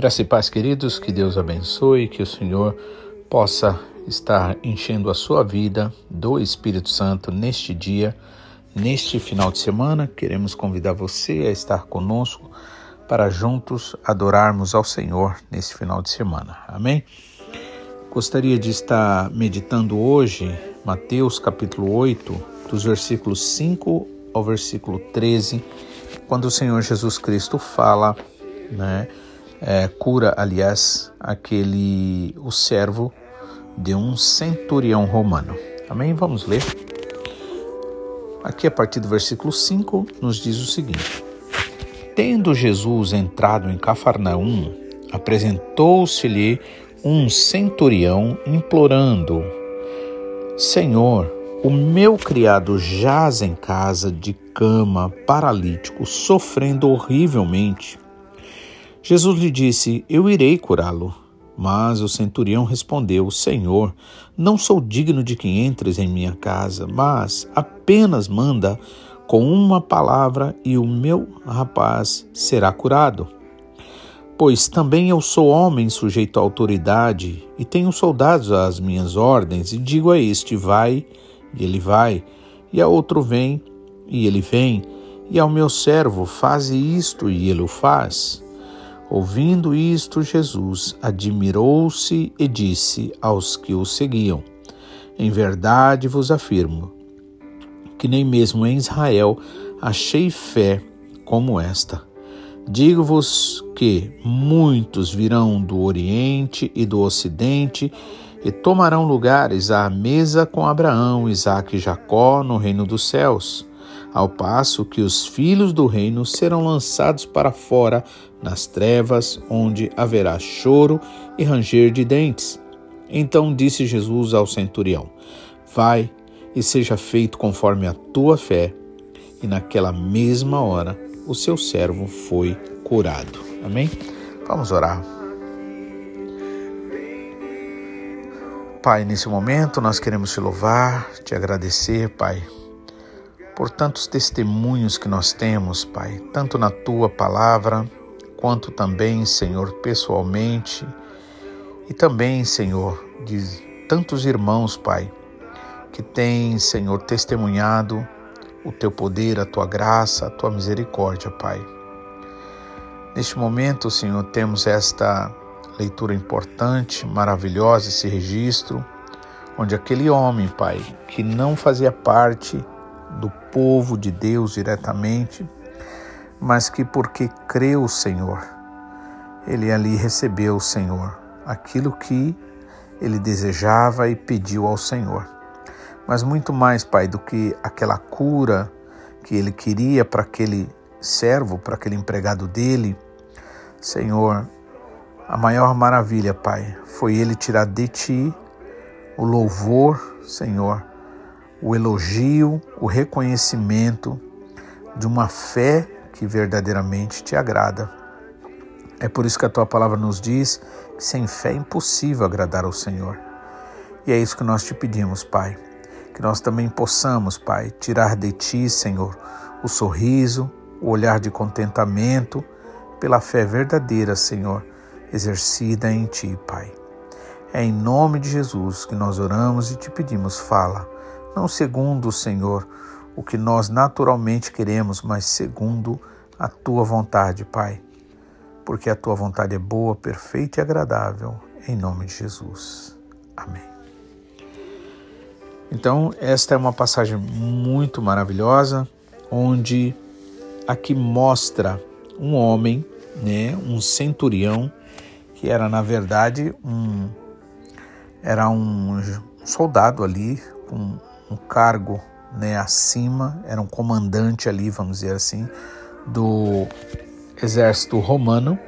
Graça e paz, queridos, que Deus abençoe, que o Senhor possa estar enchendo a sua vida do Espírito Santo neste dia, neste final de semana. Queremos convidar você a estar conosco para juntos adorarmos ao Senhor nesse final de semana. Amém? Gostaria de estar meditando hoje Mateus capítulo 8, dos versículos 5 ao versículo 13, quando o Senhor Jesus Cristo fala, né? É, cura, aliás, aquele o servo de um centurião romano. Amém? Vamos ler. Aqui a partir do versículo 5 nos diz o seguinte: Tendo Jesus entrado em Cafarnaum, apresentou-se-lhe um centurião implorando: Senhor, o meu criado jaz em casa de cama, paralítico, sofrendo horrivelmente. Jesus lhe disse: Eu irei curá-lo. Mas o centurião respondeu: Senhor, não sou digno de que entres em minha casa, mas apenas manda com uma palavra e o meu rapaz será curado. Pois também eu sou homem sujeito à autoridade e tenho soldados às minhas ordens, e digo a este: vai, e ele vai, e a outro: vem, e ele vem, e ao meu servo: faze isto, e ele o faz. Ouvindo isto, Jesus admirou-se e disse aos que o seguiam: Em verdade vos afirmo que nem mesmo em Israel achei fé como esta. Digo-vos que muitos virão do Oriente e do Ocidente e tomarão lugares à mesa com Abraão, Isaque e Jacó no reino dos céus ao passo que os filhos do reino serão lançados para fora nas trevas, onde haverá choro e ranger de dentes. Então disse Jesus ao centurião: Vai e seja feito conforme a tua fé. E naquela mesma hora o seu servo foi curado. Amém? Vamos orar. Pai, nesse momento nós queremos te louvar, te agradecer, Pai por tantos testemunhos que nós temos, Pai, tanto na tua palavra, quanto também, Senhor, pessoalmente, e também, Senhor, de tantos irmãos, Pai, que têm, Senhor, testemunhado o teu poder, a tua graça, a tua misericórdia, Pai. Neste momento, Senhor, temos esta leitura importante, maravilhosa, esse registro, onde aquele homem, Pai, que não fazia parte do povo de Deus diretamente, mas que porque creu o Senhor, ele ali recebeu o Senhor aquilo que ele desejava e pediu ao Senhor. Mas muito mais, Pai, do que aquela cura que ele queria para aquele servo, para aquele empregado dele, Senhor, a maior maravilha, Pai, foi ele tirar de ti o louvor, Senhor, o elogio, o reconhecimento de uma fé que verdadeiramente te agrada. É por isso que a tua palavra nos diz que sem fé é impossível agradar ao Senhor. E é isso que nós te pedimos, Pai. Que nós também possamos, Pai, tirar de ti, Senhor, o sorriso, o olhar de contentamento, pela fé verdadeira, Senhor, exercida em ti, Pai. É em nome de Jesus que nós oramos e te pedimos, fala não segundo o Senhor, o que nós naturalmente queremos, mas segundo a tua vontade, Pai. Porque a tua vontade é boa, perfeita e agradável, em nome de Jesus. Amém. Então, esta é uma passagem muito maravilhosa, onde aqui mostra um homem, né, um centurião, que era na verdade um era um soldado ali com um cargo né, acima, era um comandante ali, vamos dizer assim, do exército romano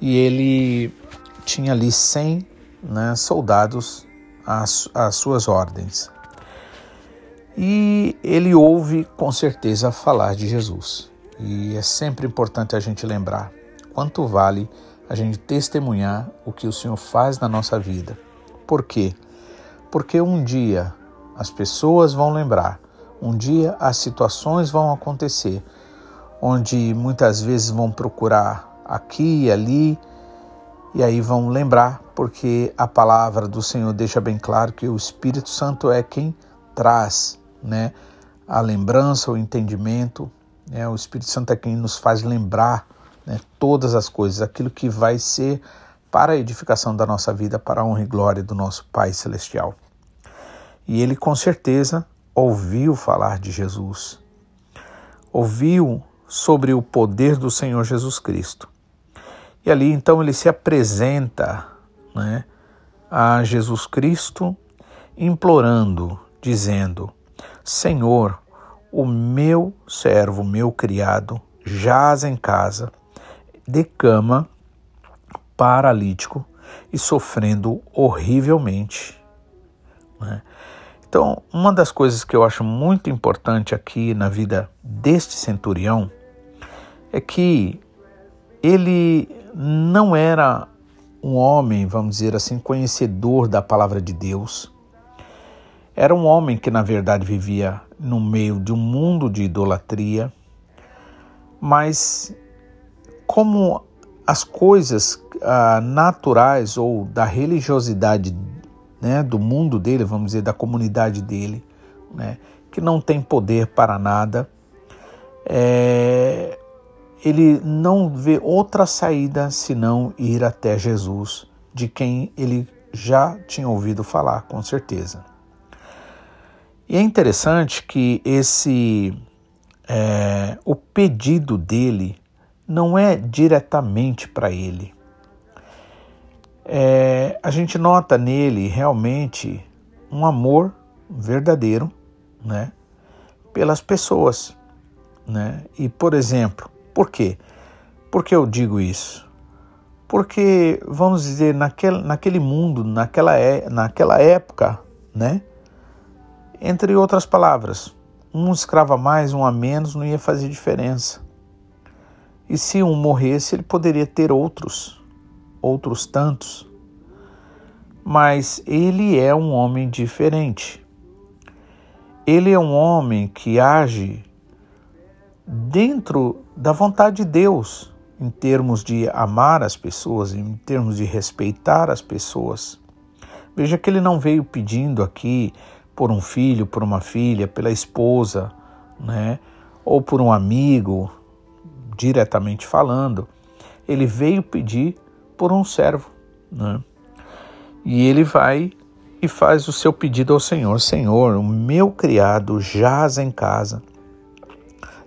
e ele tinha ali 100 né, soldados às, às suas ordens. E ele ouve com certeza falar de Jesus. E é sempre importante a gente lembrar quanto vale a gente testemunhar o que o Senhor faz na nossa vida. Por quê? Porque um dia as pessoas vão lembrar. Um dia as situações vão acontecer, onde muitas vezes vão procurar aqui e ali E aí vão lembrar, porque a palavra do Senhor deixa bem claro que o Espírito Santo é quem traz né, a lembrança, o entendimento. Né, o Espírito Santo é quem nos faz lembrar né, todas as coisas, aquilo que vai ser para a edificação da nossa vida, para a honra e glória do nosso Pai Celestial. E ele com certeza ouviu falar de Jesus, ouviu sobre o poder do Senhor Jesus Cristo. E ali então ele se apresenta né, a Jesus Cristo, implorando, dizendo: Senhor, o meu servo, meu criado, jaz em casa, de cama, paralítico e sofrendo horrivelmente. Né? Então, uma das coisas que eu acho muito importante aqui na vida deste centurião é que ele não era um homem, vamos dizer assim, conhecedor da palavra de Deus. Era um homem que, na verdade, vivia no meio de um mundo de idolatria, mas como as coisas ah, naturais ou da religiosidade né, do mundo dele, vamos dizer, da comunidade dele, né, que não tem poder para nada, é, ele não vê outra saída senão ir até Jesus, de quem ele já tinha ouvido falar, com certeza. E é interessante que esse é, o pedido dele não é diretamente para ele. É, a gente nota nele realmente um amor verdadeiro, né, pelas pessoas, né? E por exemplo, por quê? Por que eu digo isso? Porque, vamos dizer, naquele, naquele mundo, naquela, é, naquela época, né? Entre outras palavras, um escravo a mais, um a menos, não ia fazer diferença. E se um morresse, ele poderia ter outros, outros tantos. Mas ele é um homem diferente. Ele é um homem que age dentro da vontade de Deus, em termos de amar as pessoas, em termos de respeitar as pessoas. Veja que ele não veio pedindo aqui por um filho, por uma filha, pela esposa, né? ou por um amigo, diretamente falando. Ele veio pedir por um servo. Né? E ele vai e faz o seu pedido ao Senhor: Senhor, o meu criado jaz em casa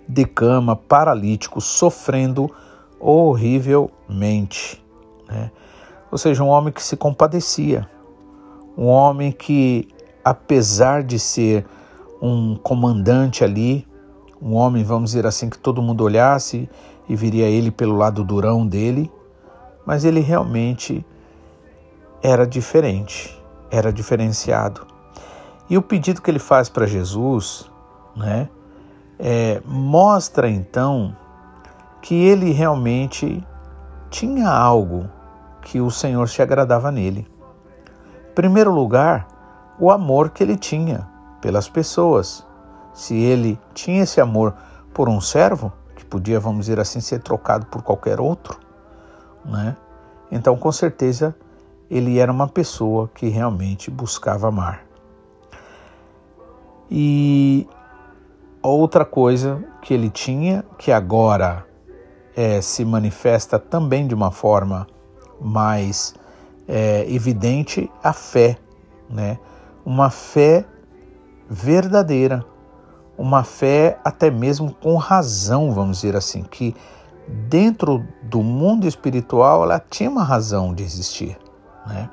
de cama, paralítico, sofrendo horrivelmente. Né? Ou seja, um homem que se compadecia, um homem que, apesar de ser um comandante ali, um homem, vamos dizer assim, que todo mundo olhasse e viria ele pelo lado durão dele, mas ele realmente era diferente, era diferenciado. E o pedido que ele faz para Jesus, né, é, mostra então que ele realmente tinha algo que o Senhor se agradava nele. Em primeiro lugar, o amor que ele tinha pelas pessoas. Se ele tinha esse amor por um servo, que podia, vamos dizer assim, ser trocado por qualquer outro, né? Então, com certeza, ele era uma pessoa que realmente buscava amar. E Outra coisa que ele tinha, que agora é, se manifesta também de uma forma mais é, evidente, a fé, né? Uma fé verdadeira, uma fé até mesmo com razão, vamos dizer assim, que dentro do mundo espiritual ela tinha uma razão de existir, né?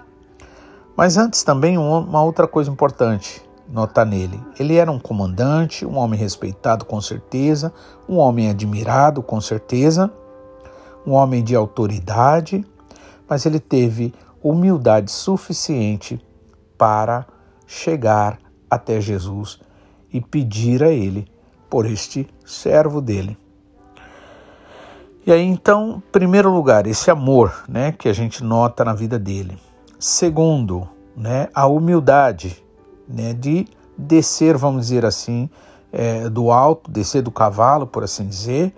Mas antes também uma outra coisa importante, nota nele. Ele era um comandante, um homem respeitado com certeza, um homem admirado com certeza, um homem de autoridade, mas ele teve humildade suficiente para chegar até Jesus e pedir a ele por este servo dele. E aí então, primeiro lugar, esse amor, né, que a gente nota na vida dele. Segundo, né, a humildade né, de descer, vamos dizer assim, é, do alto, descer do cavalo, por assim dizer,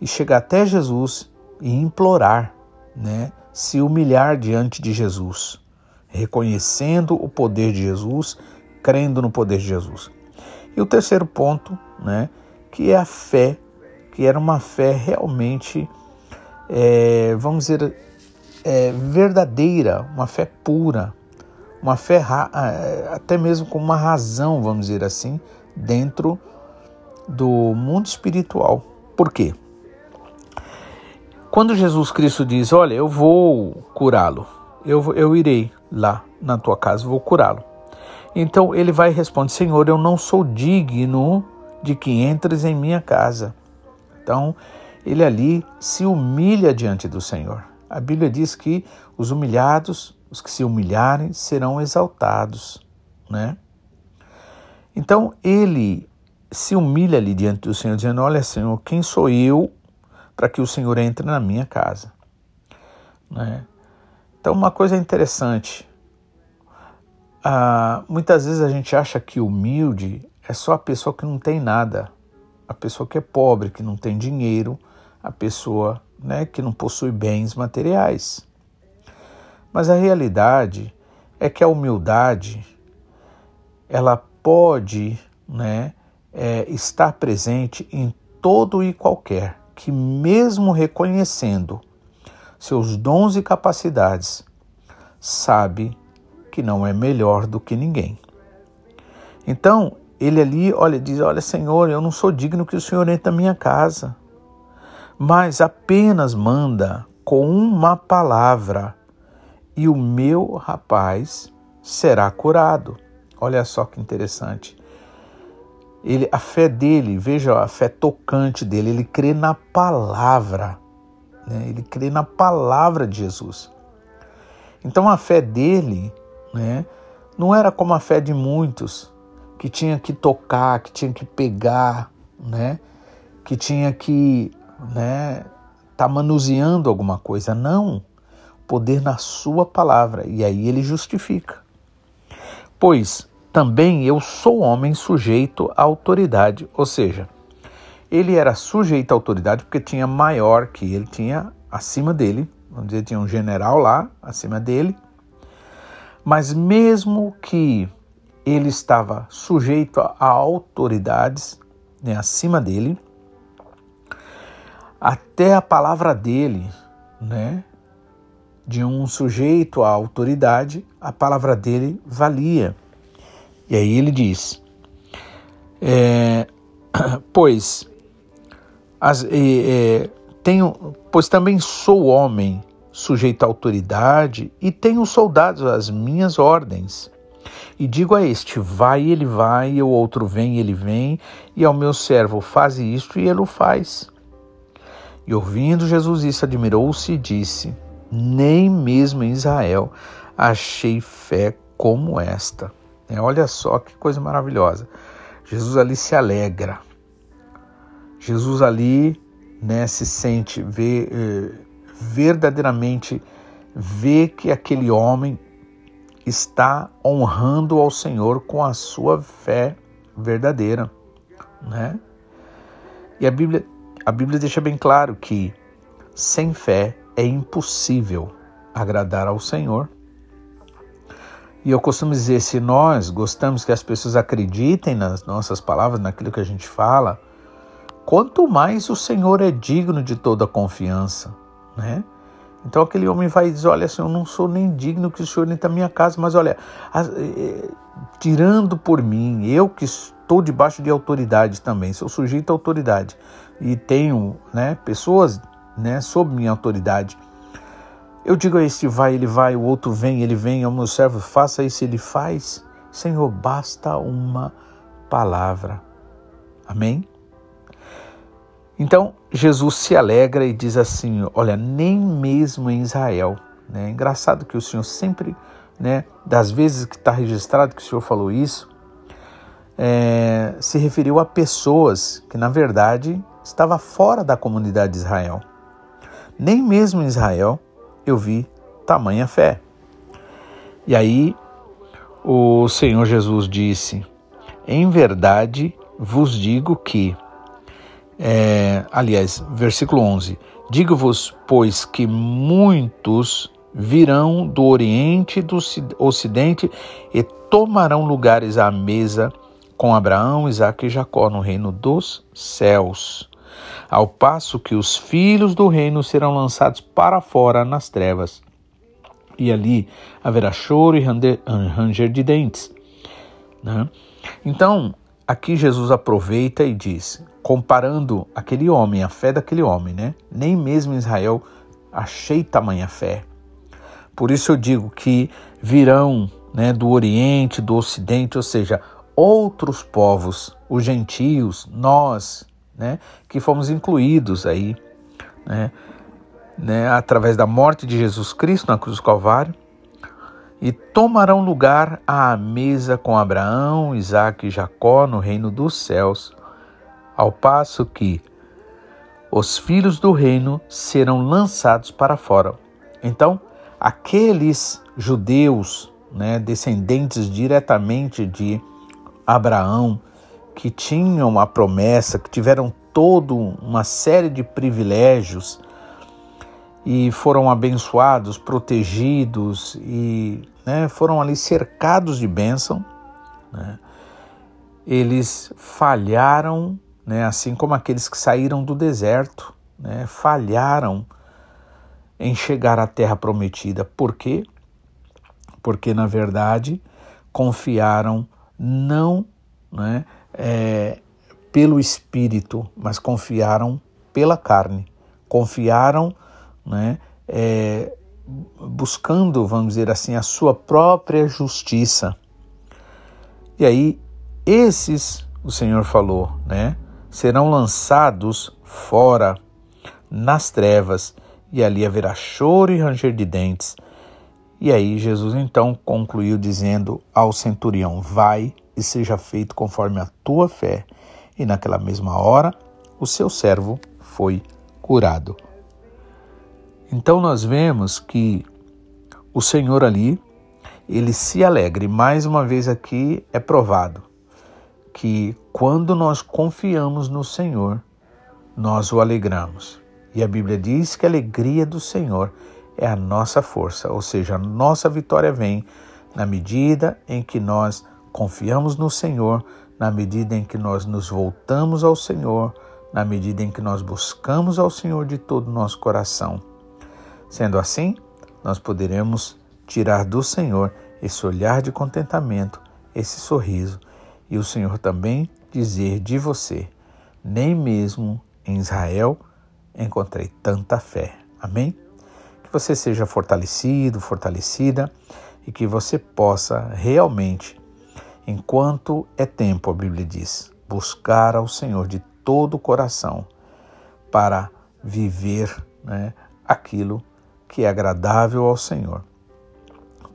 e chegar até Jesus e implorar, né, se humilhar diante de Jesus, reconhecendo o poder de Jesus, crendo no poder de Jesus. E o terceiro ponto, né, que é a fé, que era uma fé realmente, é, vamos dizer, é, verdadeira, uma fé pura, uma fé até mesmo com uma razão, vamos dizer assim, dentro do mundo espiritual. Por quê? Quando Jesus Cristo diz: Olha, eu vou curá-lo, eu, eu irei lá na tua casa, vou curá-lo. Então ele vai e responde: Senhor, eu não sou digno de que entres em minha casa. Então ele ali se humilha diante do Senhor. A Bíblia diz que os humilhados, os que se humilharem, serão exaltados, né? Então ele se humilha ali diante do Senhor, dizendo: Olha, Senhor, quem sou eu para que o Senhor entre na minha casa. Né? Então, uma coisa interessante: ah, muitas vezes a gente acha que humilde é só a pessoa que não tem nada, a pessoa que é pobre, que não tem dinheiro, a pessoa né, que não possui bens materiais. Mas a realidade é que a humildade ela pode né, é, estar presente em todo e qualquer que, mesmo reconhecendo seus dons e capacidades, sabe que não é melhor do que ninguém. Então, ele ali, olha, diz: Olha, Senhor, eu não sou digno que o Senhor entre na minha casa, mas apenas manda com uma palavra e o meu rapaz será curado. Olha só que interessante. Ele, a fé dele, veja a fé tocante dele, ele crê na palavra, né? ele crê na palavra de Jesus. Então a fé dele né, não era como a fé de muitos, que tinha que tocar, que tinha que pegar, né, que tinha que né, tá manuseando alguma coisa. Não, poder na sua palavra. E aí ele justifica. Pois também eu sou homem sujeito à autoridade, ou seja, ele era sujeito à autoridade porque tinha maior que ele, tinha acima dele, vamos dizer, tinha um general lá acima dele, mas mesmo que ele estava sujeito a autoridades né, acima dele, até a palavra dele, né, de um sujeito à autoridade, a palavra dele valia. E aí ele diz: é, Pois, as, é, tenho, pois também sou homem, sujeito à autoridade, e tenho soldados às minhas ordens. E digo a este: vai, ele vai, e o outro vem, ele vem, e ao meu servo faz isto, e ele o faz. E ouvindo Jesus isso, admirou-se e disse: Nem mesmo em Israel achei fé como esta. É, olha só que coisa maravilhosa. Jesus ali se alegra. Jesus ali né, se sente, vê, eh, verdadeiramente vê que aquele homem está honrando ao Senhor com a sua fé verdadeira, né? E a Bíblia, a Bíblia deixa bem claro que sem fé é impossível agradar ao Senhor. E eu costumo dizer: se nós gostamos que as pessoas acreditem nas nossas palavras, naquilo que a gente fala, quanto mais o Senhor é digno de toda confiança, né? Então aquele homem vai dizer: Olha, Senhor, eu não sou nem digno que o Senhor entre na minha casa, mas olha, eh, tirando por mim, eu que estou debaixo de autoridade também, sou sujeito à autoridade e tenho né, pessoas né, sob minha autoridade. Eu digo a este vai, ele vai, o outro vem, ele vem, ao meu servo, faça isso, ele faz. Senhor, basta uma palavra. Amém? Então, Jesus se alegra e diz assim: Olha, nem mesmo em Israel. Né? É engraçado que o Senhor sempre, né, das vezes que está registrado que o Senhor falou isso, é, se referiu a pessoas que, na verdade, estava fora da comunidade de Israel. Nem mesmo em Israel eu vi tamanha fé. E aí o Senhor Jesus disse: Em verdade vos digo que É, aliás, versículo 11: Digo-vos, pois, que muitos virão do Oriente e do Ocidente e tomarão lugares à mesa com Abraão, Isaque e Jacó no reino dos céus, ao passo que os filhos do reino serão lançados para fora nas trevas. E ali haverá choro e ranger de dentes. Né? Então, aqui Jesus aproveita e diz, comparando aquele homem, a fé daquele homem, né? Nem mesmo em Israel achei tamanha fé. Por isso eu digo que virão né, do Oriente, do Ocidente, ou seja, outros povos, os gentios, nós, né, que fomos incluídos aí, né, né, através da morte de Jesus Cristo na cruz do Calvário, e tomarão lugar à mesa com Abraão, Isaque e Jacó no reino dos céus, ao passo que os filhos do reino serão lançados para fora. Então, aqueles judeus, né, descendentes diretamente de Abraão, que tinham a promessa, que tiveram toda uma série de privilégios e foram abençoados, protegidos e né, foram ali cercados de bênção, né, eles falharam, né, assim como aqueles que saíram do deserto, né, falharam em chegar à terra prometida. Por quê? Porque, na verdade, confiaram não né, é, pelo Espírito, mas confiaram pela carne. Confiaram né, é, buscando, vamos dizer assim, a sua própria justiça. E aí, esses, o Senhor falou, né, serão lançados fora nas trevas e ali haverá choro e ranger de dentes. E aí Jesus então concluiu dizendo ao centurião: Vai e seja feito conforme a tua fé. E naquela mesma hora o seu servo foi curado. Então nós vemos que o Senhor ali, ele se alegra. E mais uma vez aqui é provado que quando nós confiamos no Senhor, nós o alegramos. E a Bíblia diz que a alegria do Senhor é a nossa força, ou seja, a nossa vitória vem na medida em que nós confiamos no Senhor, na medida em que nós nos voltamos ao Senhor, na medida em que nós buscamos ao Senhor de todo o nosso coração. Sendo assim, nós poderemos tirar do Senhor esse olhar de contentamento, esse sorriso, e o Senhor também dizer de você: nem mesmo em Israel encontrei tanta fé. Amém? Que você seja fortalecido, fortalecida e que você possa realmente, enquanto é tempo, a Bíblia diz, buscar ao Senhor de todo o coração para viver né, aquilo que é agradável ao Senhor.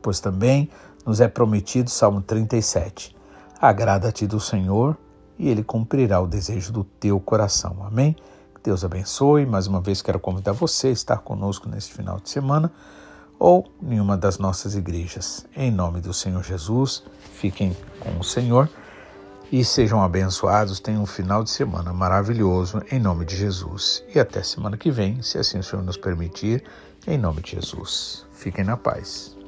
Pois também nos é prometido, Salmo 37, agrada-te do Senhor e ele cumprirá o desejo do teu coração. Amém? Deus abençoe. Mais uma vez quero convidar você a estar conosco neste final de semana ou em uma das nossas igrejas. Em nome do Senhor Jesus, fiquem com o Senhor e sejam abençoados. Tenham um final de semana maravilhoso em nome de Jesus. E até semana que vem, se assim o Senhor nos permitir, em nome de Jesus. Fiquem na paz.